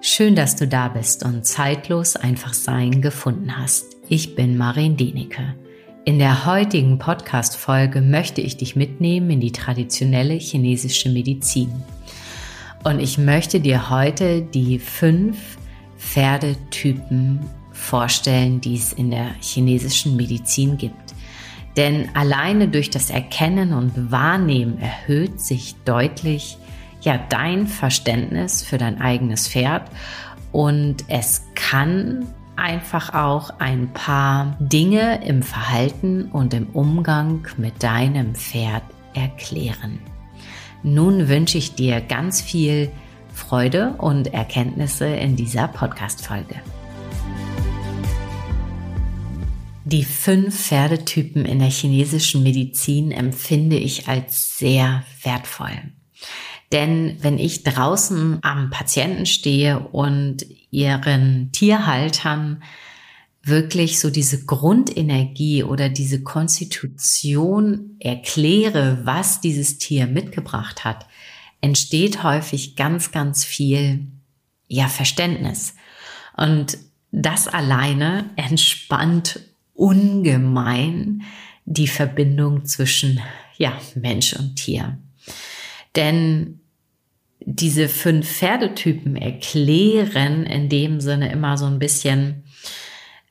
Schön, dass du da bist und zeitlos einfach Sein gefunden hast. Ich bin Marin Denecke. In der heutigen Podcast-Folge möchte ich dich mitnehmen in die traditionelle chinesische Medizin. Und ich möchte dir heute die fünf Pferdetypen vorstellen, die es in der chinesischen Medizin gibt. Denn alleine durch das Erkennen und Wahrnehmen erhöht sich deutlich ja dein Verständnis für dein eigenes Pferd und es kann einfach auch ein paar Dinge im Verhalten und im Umgang mit deinem Pferd erklären. Nun wünsche ich dir ganz viel Freude und Erkenntnisse in dieser Podcast-Folge. Die fünf Pferdetypen in der chinesischen Medizin empfinde ich als sehr wertvoll. Denn wenn ich draußen am Patienten stehe und ihren Tierhaltern wirklich so diese Grundenergie oder diese Konstitution erkläre, was dieses Tier mitgebracht hat, entsteht häufig ganz, ganz viel, ja, Verständnis. Und das alleine entspannt ungemein die Verbindung zwischen, ja, Mensch und Tier. Denn diese fünf Pferdetypen erklären in dem Sinne immer so ein bisschen,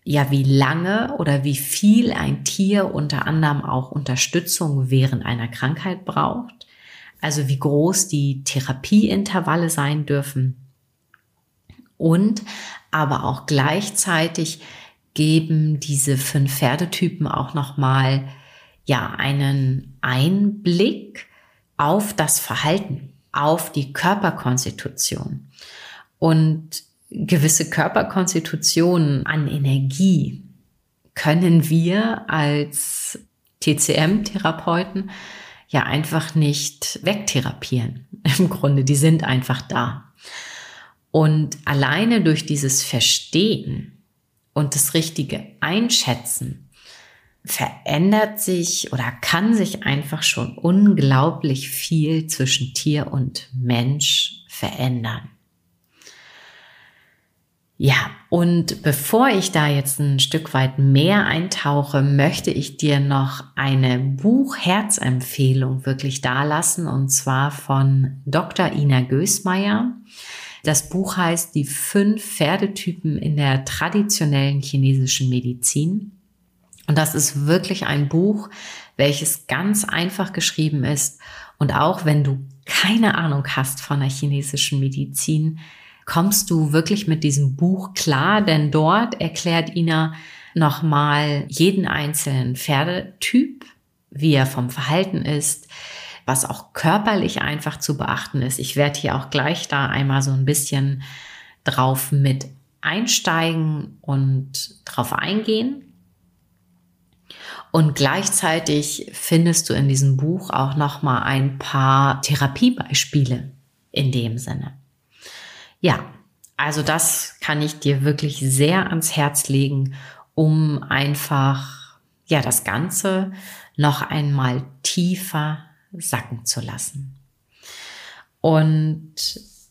ja, wie lange oder wie viel ein Tier unter anderem auch Unterstützung während einer Krankheit braucht. Also wie groß die Therapieintervalle sein dürfen. Und aber auch gleichzeitig geben diese fünf Pferdetypen auch nochmal, ja, einen Einblick auf das Verhalten auf die Körperkonstitution. Und gewisse Körperkonstitutionen an Energie können wir als TCM-Therapeuten ja einfach nicht wegtherapieren. Im Grunde, die sind einfach da. Und alleine durch dieses Verstehen und das richtige Einschätzen verändert sich oder kann sich einfach schon unglaublich viel zwischen Tier und Mensch verändern. Ja, und bevor ich da jetzt ein Stück weit mehr eintauche, möchte ich dir noch eine Buchherzempfehlung wirklich dalassen und zwar von Dr. Ina Gößmeier. Das Buch heißt Die fünf Pferdetypen in der traditionellen chinesischen Medizin. Und das ist wirklich ein Buch, welches ganz einfach geschrieben ist. Und auch wenn du keine Ahnung hast von der chinesischen Medizin, kommst du wirklich mit diesem Buch klar, denn dort erklärt Ina nochmal jeden einzelnen Pferdetyp, wie er vom Verhalten ist, was auch körperlich einfach zu beachten ist. Ich werde hier auch gleich da einmal so ein bisschen drauf mit einsteigen und drauf eingehen. Und gleichzeitig findest du in diesem Buch auch noch mal ein paar Therapiebeispiele in dem Sinne. Ja, also das kann ich dir wirklich sehr ans Herz legen, um einfach ja das Ganze noch einmal tiefer sacken zu lassen. Und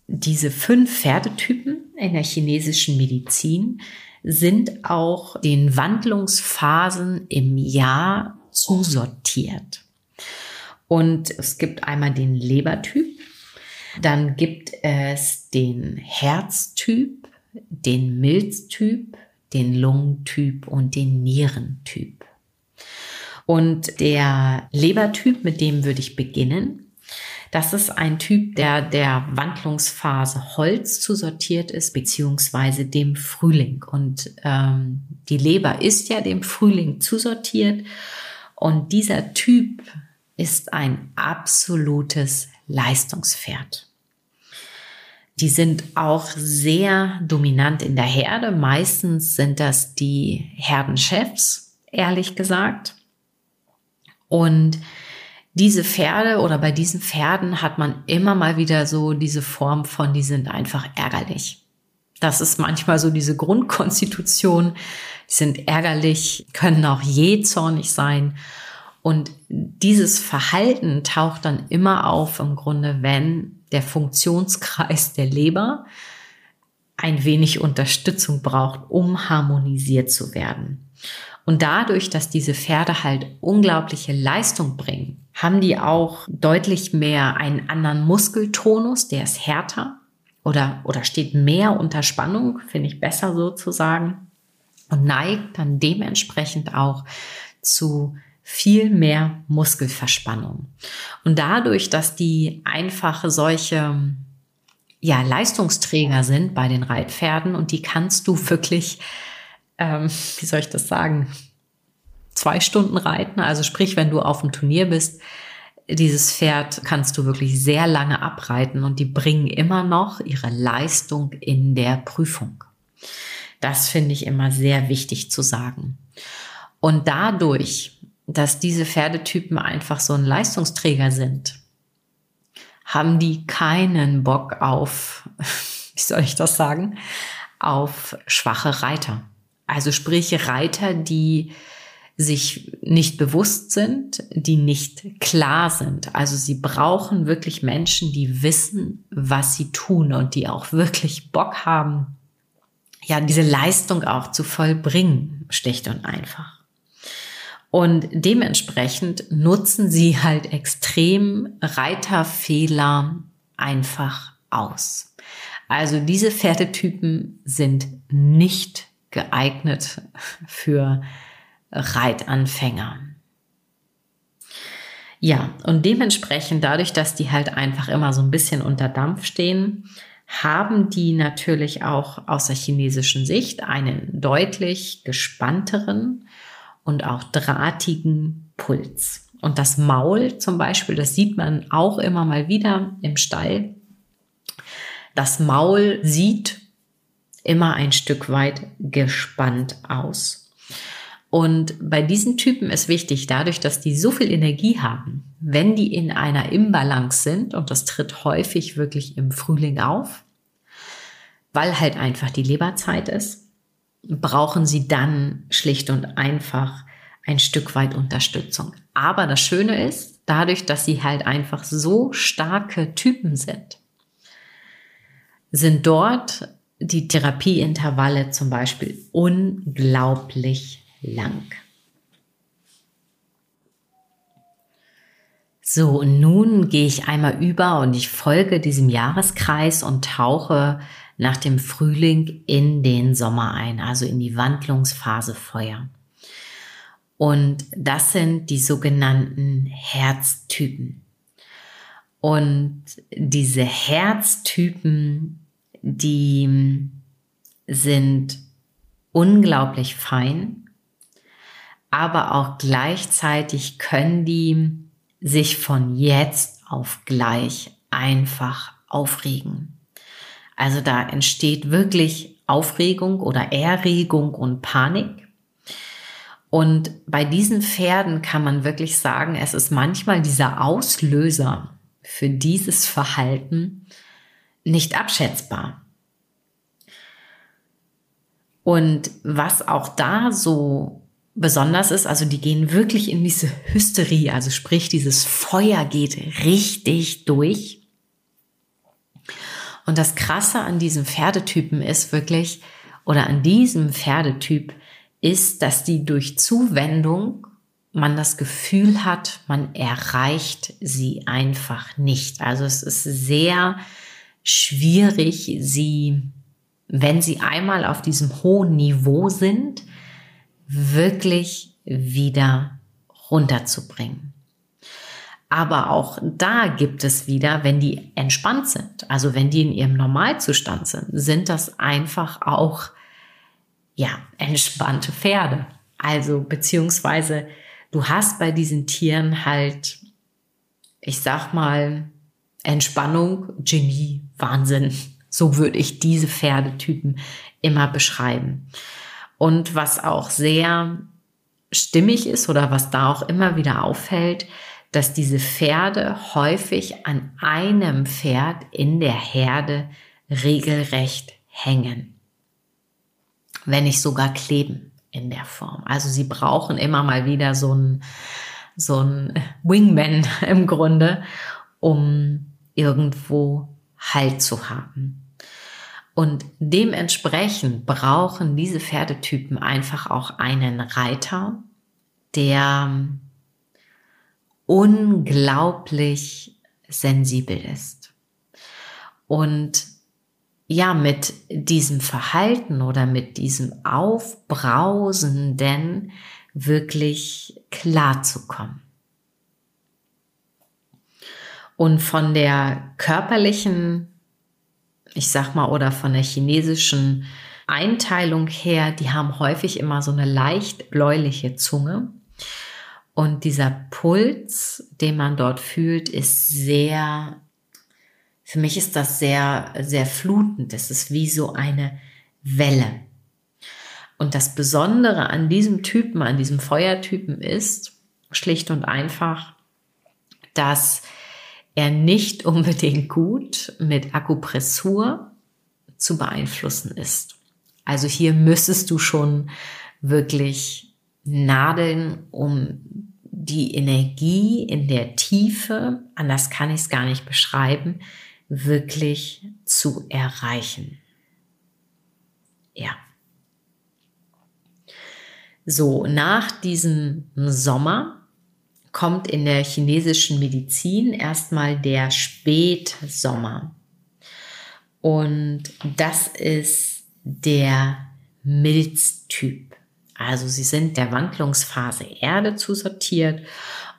diese fünf Pferdetypen in der chinesischen Medizin sind auch den Wandlungsphasen im Jahr zusortiert. Und es gibt einmal den Lebertyp, dann gibt es den Herztyp, den Milztyp, den Lungentyp und den Nierentyp. Und der Lebertyp, mit dem würde ich beginnen, das ist ein Typ, der der Wandlungsphase Holz zusortiert ist, beziehungsweise dem Frühling. Und ähm, die Leber ist ja dem Frühling zusortiert. Und dieser Typ ist ein absolutes Leistungspferd. Die sind auch sehr dominant in der Herde. Meistens sind das die Herdenchefs, ehrlich gesagt. Und diese Pferde oder bei diesen Pferden hat man immer mal wieder so diese Form von, die sind einfach ärgerlich. Das ist manchmal so diese Grundkonstitution. Die sind ärgerlich, können auch jähzornig sein. Und dieses Verhalten taucht dann immer auf im Grunde, wenn der Funktionskreis der Leber ein wenig Unterstützung braucht, um harmonisiert zu werden. Und dadurch, dass diese Pferde halt unglaubliche Leistung bringen, haben die auch deutlich mehr einen anderen Muskeltonus, der ist härter oder, oder steht mehr unter Spannung, finde ich besser sozusagen, und neigt dann dementsprechend auch zu viel mehr Muskelverspannung. Und dadurch, dass die einfach solche ja, Leistungsträger sind bei den Reitpferden und die kannst du wirklich, ähm, wie soll ich das sagen, zwei Stunden reiten. Also sprich, wenn du auf dem Turnier bist, dieses Pferd kannst du wirklich sehr lange abreiten und die bringen immer noch ihre Leistung in der Prüfung. Das finde ich immer sehr wichtig zu sagen. Und dadurch, dass diese Pferdetypen einfach so ein Leistungsträger sind, haben die keinen Bock auf, wie soll ich das sagen, auf schwache Reiter. Also sprich Reiter, die sich nicht bewusst sind, die nicht klar sind. Also sie brauchen wirklich Menschen, die wissen, was sie tun und die auch wirklich Bock haben, ja, diese Leistung auch zu vollbringen, schlicht und einfach. Und dementsprechend nutzen sie halt extrem Reiterfehler einfach aus. Also diese Pferdetypen sind nicht geeignet für Reitanfänger. Ja, und dementsprechend dadurch, dass die halt einfach immer so ein bisschen unter Dampf stehen, haben die natürlich auch aus der chinesischen Sicht einen deutlich gespannteren und auch drahtigen Puls. Und das Maul zum Beispiel, das sieht man auch immer mal wieder im Stall. Das Maul sieht immer ein Stück weit gespannt aus. Und bei diesen Typen ist wichtig, dadurch, dass die so viel Energie haben, wenn die in einer Imbalance sind, und das tritt häufig wirklich im Frühling auf, weil halt einfach die Leberzeit ist, brauchen sie dann schlicht und einfach ein Stück weit Unterstützung. Aber das Schöne ist, dadurch, dass sie halt einfach so starke Typen sind, sind dort die Therapieintervalle zum Beispiel unglaublich lang. So, und nun gehe ich einmal über und ich folge diesem Jahreskreis und tauche nach dem Frühling in den Sommer ein, also in die Wandlungsphase Feuer. Und das sind die sogenannten Herztypen. Und diese Herztypen, die sind unglaublich fein, aber auch gleichzeitig können die sich von jetzt auf gleich einfach aufregen. Also da entsteht wirklich Aufregung oder Erregung und Panik. Und bei diesen Pferden kann man wirklich sagen, es ist manchmal dieser Auslöser für dieses Verhalten nicht abschätzbar. Und was auch da so besonders ist, also die gehen wirklich in diese Hysterie, also sprich, dieses Feuer geht richtig durch. Und das Krasse an diesem Pferdetypen ist wirklich, oder an diesem Pferdetyp ist, dass die durch Zuwendung man das Gefühl hat, man erreicht sie einfach nicht. Also es ist sehr schwierig, sie, wenn sie einmal auf diesem hohen Niveau sind, wirklich wieder runterzubringen. Aber auch da gibt es wieder, wenn die entspannt sind, also wenn die in ihrem Normalzustand sind, sind das einfach auch, ja, entspannte Pferde. Also, beziehungsweise du hast bei diesen Tieren halt, ich sag mal, Entspannung, Genie, Wahnsinn. So würde ich diese Pferdetypen immer beschreiben. Und was auch sehr stimmig ist oder was da auch immer wieder auffällt, dass diese Pferde häufig an einem Pferd in der Herde regelrecht hängen. Wenn nicht sogar kleben in der Form. Also sie brauchen immer mal wieder so ein, so ein Wingman im Grunde, um irgendwo Halt zu haben. Und dementsprechend brauchen diese Pferdetypen einfach auch einen Reiter, der unglaublich sensibel ist. Und ja, mit diesem Verhalten oder mit diesem Aufbrausenden wirklich klar zu kommen. Und von der körperlichen, ich sag mal, oder von der chinesischen Einteilung her, die haben häufig immer so eine leicht bläuliche Zunge. Und dieser Puls, den man dort fühlt, ist sehr, für mich ist das sehr, sehr flutend. Es ist wie so eine Welle. Und das Besondere an diesem Typen, an diesem Feuertypen ist, schlicht und einfach, dass er nicht unbedingt gut mit Akupressur zu beeinflussen ist. Also hier müsstest du schon wirklich nadeln, um die Energie in der Tiefe, anders kann ich es gar nicht beschreiben, wirklich zu erreichen. Ja. So, nach diesem Sommer kommt in der chinesischen Medizin erstmal der Spätsommer. Und das ist der Milztyp. Also sie sind der Wandlungsphase Erde zusortiert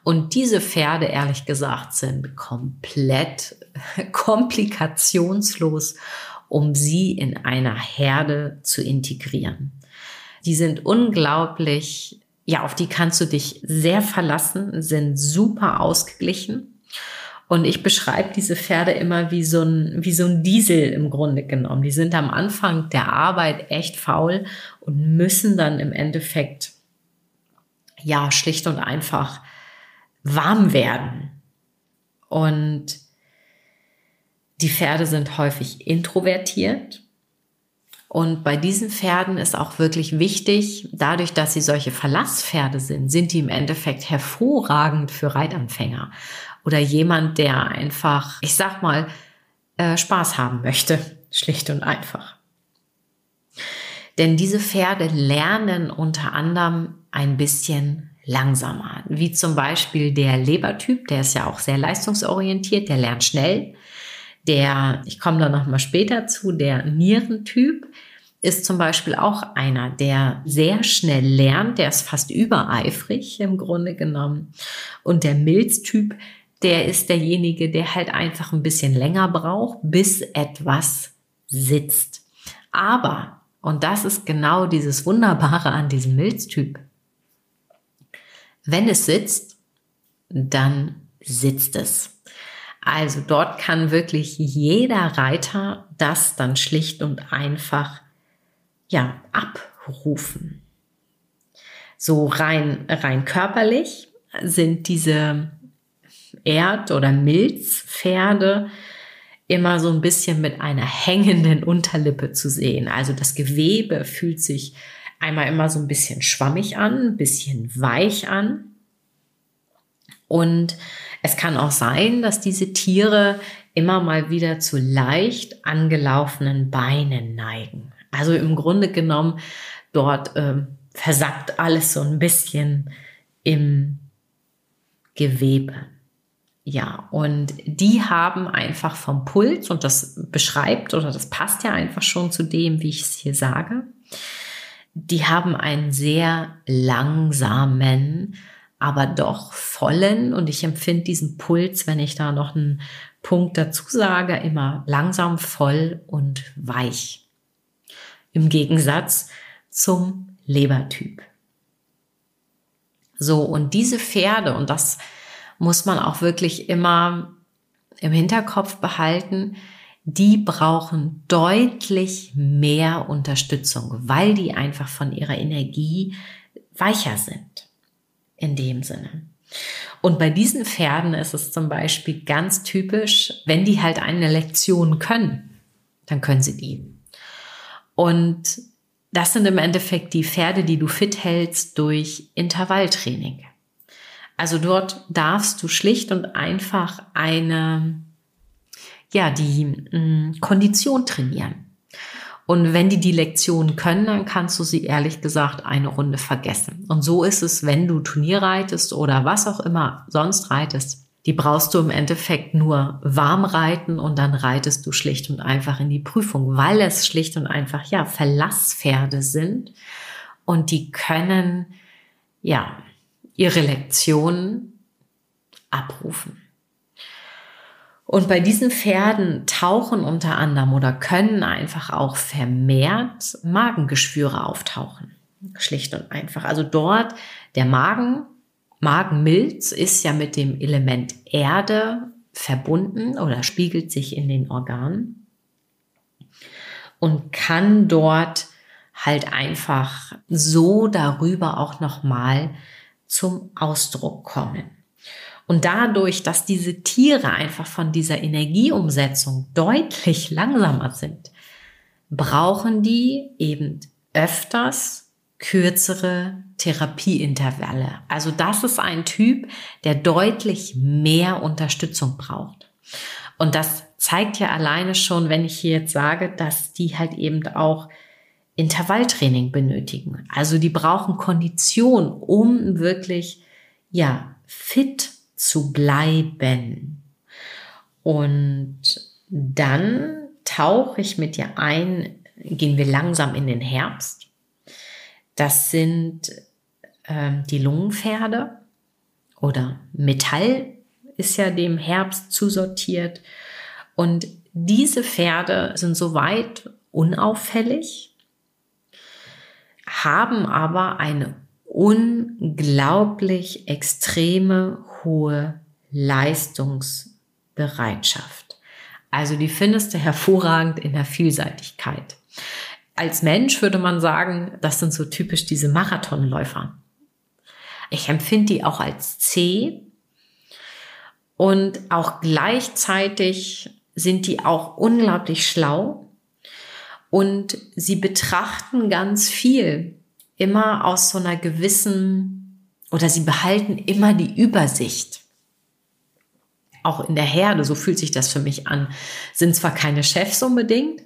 und diese Pferde, ehrlich gesagt, sind komplett komplikationslos, um sie in einer Herde zu integrieren. Die sind unglaublich, ja, auf die kannst du dich sehr verlassen, sind super ausgeglichen. Und ich beschreibe diese Pferde immer wie so ein, wie so ein Diesel im Grunde genommen. Die sind am Anfang der Arbeit echt faul und müssen dann im Endeffekt, ja, schlicht und einfach warm werden. Und die Pferde sind häufig introvertiert und bei diesen Pferden ist auch wirklich wichtig, dadurch, dass sie solche Verlasspferde sind, sind die im Endeffekt hervorragend für Reitanfänger oder jemand, der einfach, ich sag mal, äh, Spaß haben möchte, schlicht und einfach. Denn diese Pferde lernen unter anderem ein bisschen langsamer, wie zum Beispiel der Lebertyp, der ist ja auch sehr leistungsorientiert, der lernt schnell. Der, ich komme da nochmal später zu, der Nierentyp ist zum Beispiel auch einer, der sehr schnell lernt, der ist fast übereifrig im Grunde genommen. Und der Milztyp, der ist derjenige, der halt einfach ein bisschen länger braucht, bis etwas sitzt. Aber, und das ist genau dieses Wunderbare an diesem Milztyp, wenn es sitzt, dann sitzt es. Also dort kann wirklich jeder Reiter das dann schlicht und einfach ja abrufen. So rein rein körperlich sind diese Erd- oder Milzpferde immer so ein bisschen mit einer hängenden Unterlippe zu sehen. Also das Gewebe fühlt sich einmal immer so ein bisschen schwammig an, ein bisschen weich an. Und es kann auch sein, dass diese Tiere immer mal wieder zu leicht angelaufenen Beinen neigen. Also im Grunde genommen, dort äh, versackt alles so ein bisschen im Gewebe. Ja, und die haben einfach vom Puls, und das beschreibt oder das passt ja einfach schon zu dem, wie ich es hier sage, die haben einen sehr langsamen, aber doch vollen. Und ich empfinde diesen Puls, wenn ich da noch einen Punkt dazu sage, immer langsam, voll und weich. Im Gegensatz zum Lebertyp. So, und diese Pferde, und das muss man auch wirklich immer im Hinterkopf behalten, die brauchen deutlich mehr Unterstützung, weil die einfach von ihrer Energie weicher sind in dem Sinne. Und bei diesen Pferden ist es zum Beispiel ganz typisch, wenn die halt eine Lektion können, dann können sie die. Und das sind im Endeffekt die Pferde, die du fit hältst durch Intervalltraining. Also dort darfst du schlicht und einfach eine, ja, die mh, mm, Kondition trainieren. Und wenn die die Lektion können, dann kannst du sie ehrlich gesagt eine Runde vergessen. Und so ist es, wenn du Turnier reitest oder was auch immer sonst reitest. Die brauchst du im Endeffekt nur warm reiten und dann reitest du schlicht und einfach in die Prüfung, weil es schlicht und einfach, ja, Verlasspferde sind und die können, ja, ihre Lektionen abrufen. Und bei diesen Pferden tauchen unter anderem oder können einfach auch vermehrt Magengeschwüre auftauchen. Schlicht und einfach. Also dort der Magen, Magenmilz ist ja mit dem Element Erde verbunden oder spiegelt sich in den Organen und kann dort halt einfach so darüber auch nochmal zum Ausdruck kommen. Und dadurch, dass diese Tiere einfach von dieser Energieumsetzung deutlich langsamer sind, brauchen die eben öfters kürzere Therapieintervalle. Also das ist ein Typ, der deutlich mehr Unterstützung braucht. Und das zeigt ja alleine schon, wenn ich hier jetzt sage, dass die halt eben auch Intervalltraining benötigen. Also die brauchen Kondition, um wirklich, ja, fit zu bleiben. Und dann tauche ich mit dir ein, gehen wir langsam in den Herbst. Das sind äh, die Lungenpferde oder Metall ist ja dem Herbst zusortiert. Und diese Pferde sind soweit unauffällig, haben aber eine unglaublich extreme hohe Leistungsbereitschaft. Also die findest du hervorragend in der Vielseitigkeit. Als Mensch würde man sagen, das sind so typisch diese Marathonläufer. Ich empfinde die auch als zäh und auch gleichzeitig sind die auch unglaublich schlau und sie betrachten ganz viel immer aus so einer gewissen oder sie behalten immer die Übersicht. Auch in der Herde, so fühlt sich das für mich an, sind zwar keine Chefs unbedingt,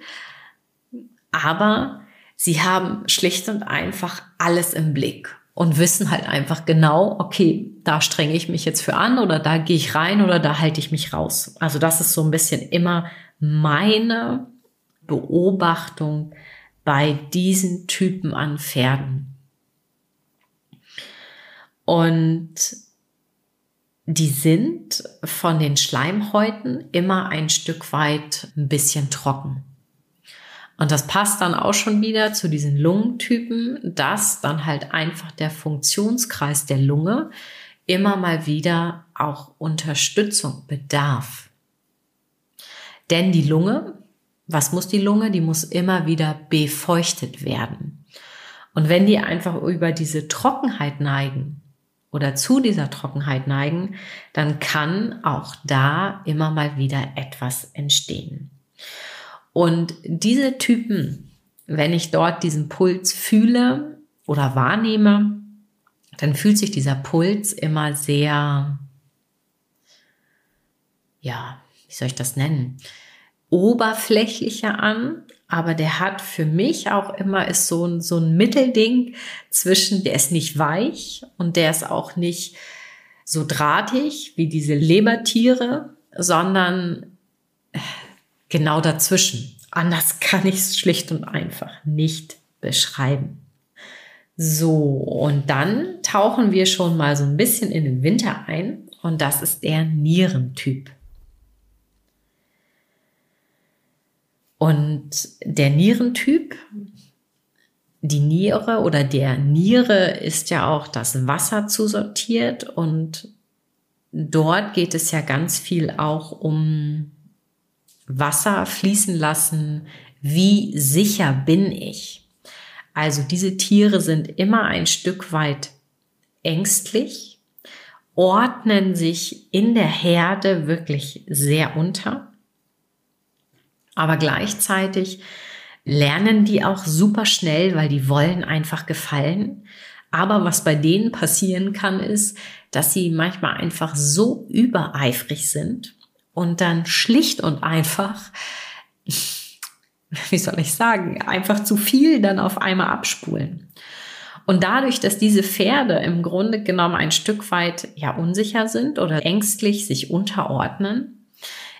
aber sie haben schlicht und einfach alles im Blick und wissen halt einfach genau, okay, da strenge ich mich jetzt für an oder da gehe ich rein oder da halte ich mich raus. Also das ist so ein bisschen immer meine Beobachtung bei diesen Typen an Pferden. Und die sind von den Schleimhäuten immer ein Stück weit ein bisschen trocken. Und das passt dann auch schon wieder zu diesen Lungentypen, dass dann halt einfach der Funktionskreis der Lunge immer mal wieder auch Unterstützung bedarf. Denn die Lunge, was muss die Lunge? Die muss immer wieder befeuchtet werden. Und wenn die einfach über diese Trockenheit neigen, oder zu dieser Trockenheit neigen, dann kann auch da immer mal wieder etwas entstehen. Und diese Typen, wenn ich dort diesen Puls fühle oder wahrnehme, dann fühlt sich dieser Puls immer sehr, ja, wie soll ich das nennen? Oberflächlicher an, aber der hat für mich auch immer ist so ein, so ein Mittelding zwischen, der ist nicht weich und der ist auch nicht so drahtig wie diese Lebertiere, sondern genau dazwischen. Anders kann ich es schlicht und einfach nicht beschreiben. So, und dann tauchen wir schon mal so ein bisschen in den Winter ein und das ist der Nierentyp. Und der Nierentyp, die Niere oder der Niere ist ja auch das Wasser zusortiert und dort geht es ja ganz viel auch um Wasser fließen lassen. Wie sicher bin ich? Also diese Tiere sind immer ein Stück weit ängstlich, ordnen sich in der Herde wirklich sehr unter aber gleichzeitig lernen die auch super schnell, weil die wollen einfach gefallen. Aber was bei denen passieren kann, ist, dass sie manchmal einfach so übereifrig sind und dann schlicht und einfach wie soll ich sagen, einfach zu viel dann auf einmal abspulen. Und dadurch, dass diese Pferde im Grunde genommen ein Stück weit ja unsicher sind oder ängstlich sich unterordnen,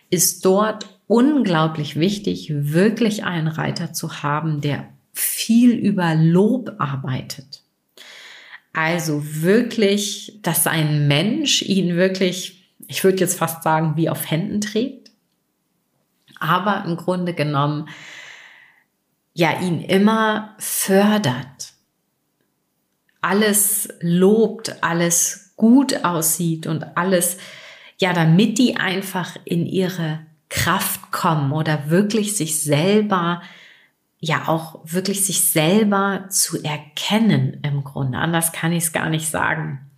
ist dort unglaublich wichtig, wirklich einen Reiter zu haben, der viel über Lob arbeitet. Also wirklich, dass ein Mensch ihn wirklich, ich würde jetzt fast sagen, wie auf Händen trägt, aber im Grunde genommen ja ihn immer fördert, alles lobt, alles gut aussieht und alles, ja, damit die einfach in ihre Kraft kommen oder wirklich sich selber, ja auch wirklich sich selber zu erkennen im Grunde. Anders kann ich es gar nicht sagen.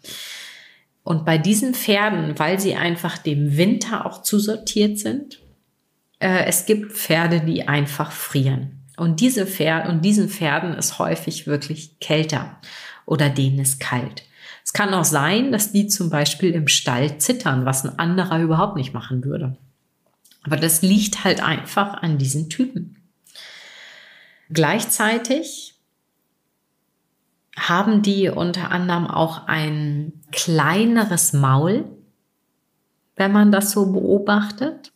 Und bei diesen Pferden, weil sie einfach dem Winter auch zusortiert sind, äh, es gibt Pferde, die einfach frieren. Und diese Pferde, und diesen Pferden ist häufig wirklich kälter oder denen ist kalt. Es kann auch sein, dass die zum Beispiel im Stall zittern, was ein anderer überhaupt nicht machen würde. Aber das liegt halt einfach an diesen Typen. Gleichzeitig haben die unter anderem auch ein kleineres Maul, wenn man das so beobachtet.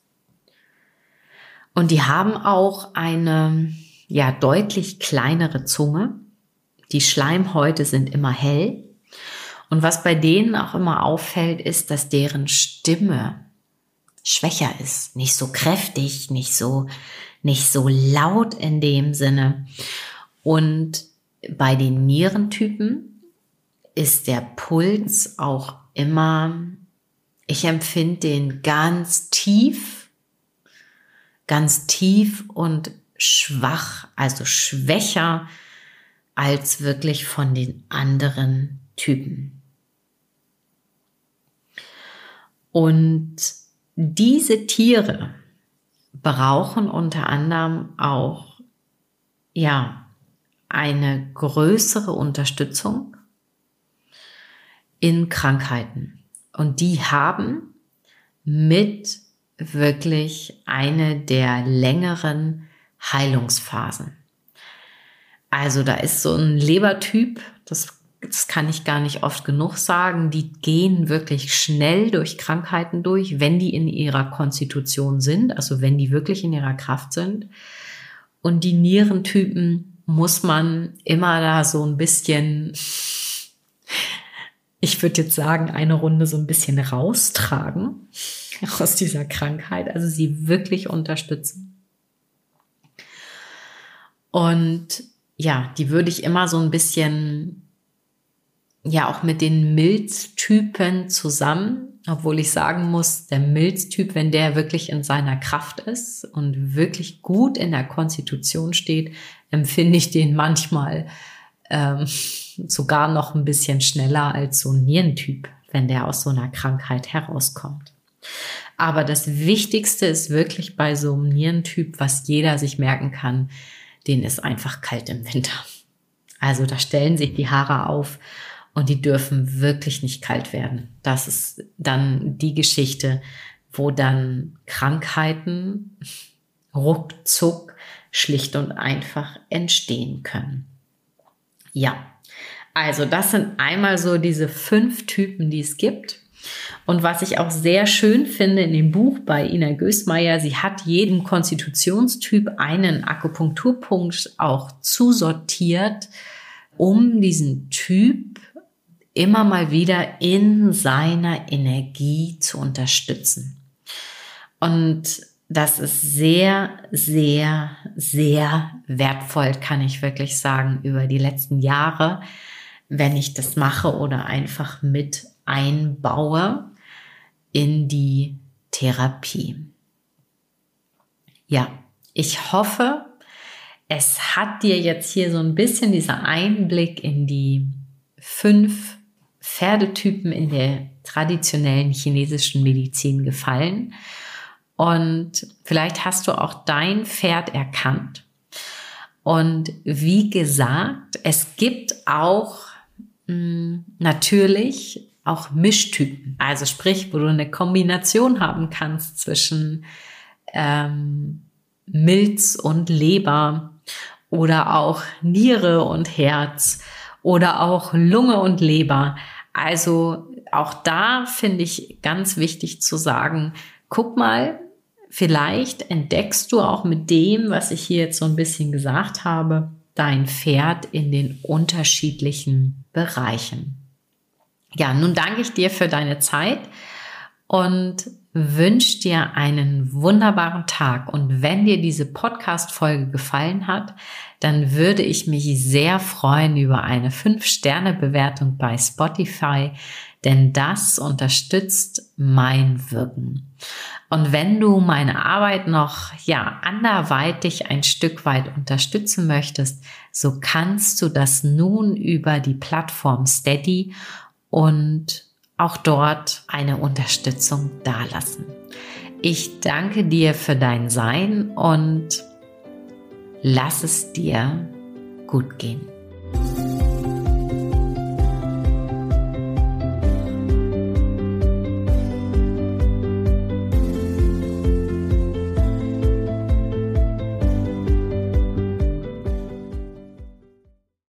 Und die haben auch eine ja deutlich kleinere Zunge. Die Schleimhäute sind immer hell. Und was bei denen auch immer auffällt, ist, dass deren Stimme schwächer ist, nicht so kräftig, nicht so, nicht so laut in dem Sinne. Und bei den Nierentypen ist der Puls auch immer, ich empfinde den ganz tief, ganz tief und schwach, also schwächer als wirklich von den anderen Typen. Und diese Tiere brauchen unter anderem auch, ja, eine größere Unterstützung in Krankheiten. Und die haben mit wirklich eine der längeren Heilungsphasen. Also da ist so ein Lebertyp, das, das kann ich gar nicht oft genug sagen, die gehen wirklich schnell durch Krankheiten durch, wenn die in ihrer Konstitution sind, also wenn die wirklich in ihrer Kraft sind. Und die Nierentypen muss man immer da so ein bisschen, ich würde jetzt sagen, eine Runde so ein bisschen raustragen aus dieser Krankheit, also sie wirklich unterstützen. Und ja, die würde ich immer so ein bisschen, ja, auch mit den Milztypen zusammen, obwohl ich sagen muss, der Milztyp, wenn der wirklich in seiner Kraft ist und wirklich gut in der Konstitution steht, empfinde ich den manchmal ähm, sogar noch ein bisschen schneller als so ein Nierentyp, wenn der aus so einer Krankheit herauskommt. Aber das Wichtigste ist wirklich bei so einem Nierentyp, was jeder sich merken kann, denen ist einfach kalt im Winter. Also da stellen sich die Haare auf und die dürfen wirklich nicht kalt werden. Das ist dann die Geschichte, wo dann Krankheiten ruckzuck schlicht und einfach entstehen können. Ja, also das sind einmal so diese fünf Typen, die es gibt. Und was ich auch sehr schön finde in dem Buch bei Ina Gößmeier, sie hat jedem Konstitutionstyp einen Akupunkturpunkt auch zusortiert, um diesen Typ immer mal wieder in seiner Energie zu unterstützen. Und das ist sehr, sehr, sehr wertvoll, kann ich wirklich sagen, über die letzten Jahre, wenn ich das mache oder einfach mit einbaue in die Therapie. Ja, ich hoffe, es hat dir jetzt hier so ein bisschen dieser Einblick in die fünf Pferdetypen in der traditionellen chinesischen Medizin gefallen. Und vielleicht hast du auch dein Pferd erkannt. Und wie gesagt, es gibt auch mh, hm, natürlich auch Mischtypen. Also sprich, wo du eine Kombination haben kannst zwischen ähm, Milz und Leber oder auch Niere und Herz oder auch Lunge und Leber. Also auch da finde ich ganz wichtig zu sagen, guck mal, vielleicht entdeckst du auch mit dem, was ich hier jetzt so ein bisschen gesagt habe, dein Pferd in den unterschiedlichen Bereichen. Ja, nun danke ich dir für deine Zeit und wünsche dir einen wunderbaren Tag. Und wenn dir diese Podcast-Folge gefallen hat, dann würde ich mich sehr freuen über eine 5-Sterne-Bewertung bei Spotify, denn das unterstützt mein Wirken. Und wenn du meine Arbeit noch, ja, anderweitig ein Stück weit unterstützen möchtest, so kannst du das nun über die Plattform Steady und auch dort eine Unterstützung dalassen. Ich danke dir für dein Sein und lass es dir gut gehen.